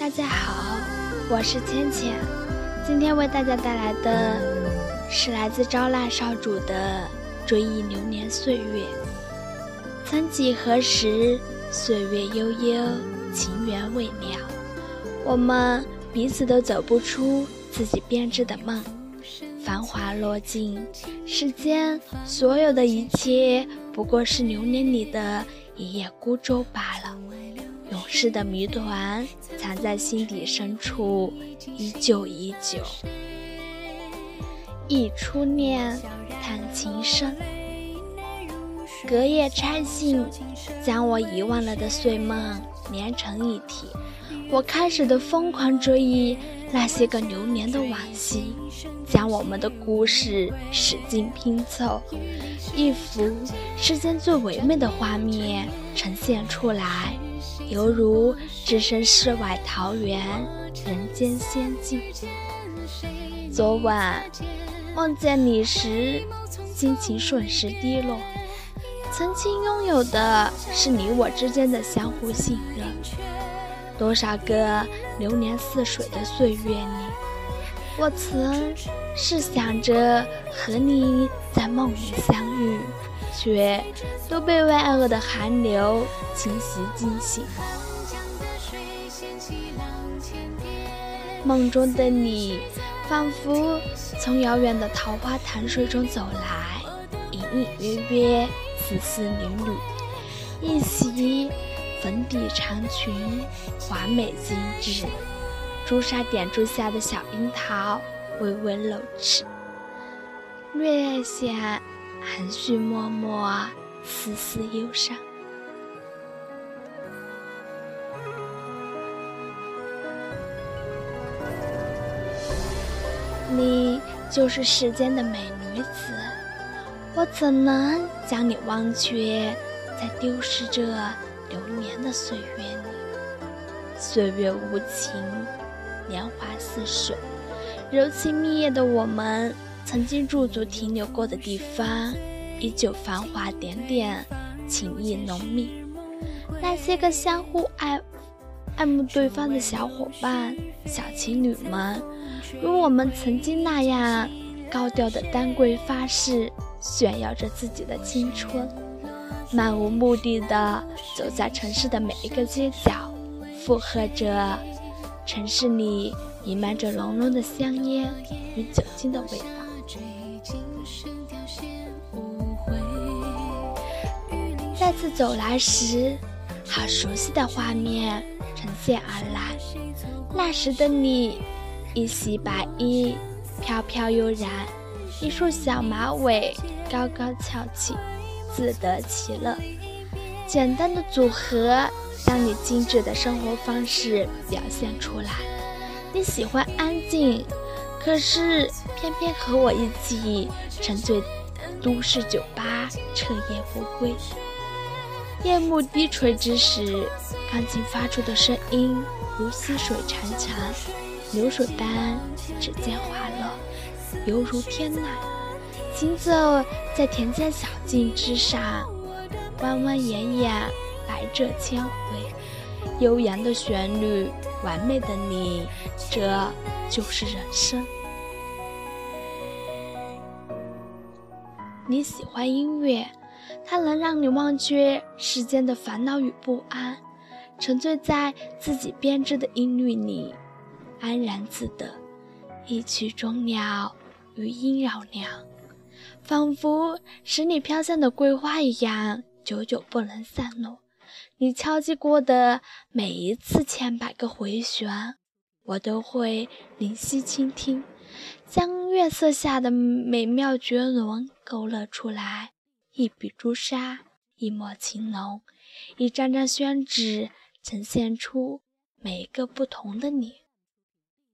大家好，我是芊芊，今天为大家带来的是来自招腊少主的《追忆流年岁月》。曾几何时，岁月悠悠，情缘未了，我们彼此都走不出自己编织的梦。繁华落尽，世间所有的一切，不过是流年里的一叶孤舟罢了。永世的谜团，藏在心底深处，依旧依旧。忆初恋，叹情深。隔夜拆信，将我遗忘了的碎梦连成一体。我开始的疯狂追忆那些个流年的往昔，将我们的故事使劲拼凑，一幅世间最唯美的画面呈现出来。犹如置身世外桃源，人间仙境。昨晚梦见你时，心情瞬时低落。曾经拥有的是你我之间的相互信任。多少个流年似水的岁月里，我曾是想着和你在梦里相遇。却都被万恶的寒流侵袭惊醒。梦中的你，仿佛从遥远的桃花潭水中走来，隐隐约约，丝丝缕缕。一袭粉底长裙，华美精致，朱砂点缀下的小樱桃微微露齿，略显。含蓄脉脉，丝丝忧伤。你就是世间的美女子，我怎能将你忘却在丢失着流年的岁月里？岁月无情，年华似水，柔情蜜意的我们。曾经驻足停留过的地方，依旧繁华点点，情意浓密。那些个相互爱爱慕对方的小伙伴、小情侣们，如我们曾经那样高调的丹桂发誓，炫耀着自己的青春，漫无目的的走在城市的每一个街角，附和着城市里弥漫着浓浓的香烟与酒精的味道。再次走来时，好熟悉的画面呈现而来。那时的你，一袭白衣，飘飘悠然；一束小马尾，高高翘起，自得其乐。简单的组合，将你精致的生活方式表现出来。你喜欢安静。可是，偏偏和我一起沉醉都市酒吧，彻夜不归。夜幕低垂之时，钢琴发出的声音如溪水潺潺，流水般指尖滑落，犹如天籁。行走在田间小径之上，弯弯眼眼，百折千回。悠扬的旋律，完美的你，这。就是人生。你喜欢音乐，它能让你忘却世间的烦恼与不安，沉醉在自己编织的音律里，安然自得。一曲终了，余音绕梁，仿佛十里飘香的桂花一样，久久不能散落。你敲击过的每一次千百个回旋。我都会灵犀倾听，将月色下的美妙绝伦勾勒出来。一笔朱砂，一抹青浓，一张张宣纸，呈现出每一个不同的你。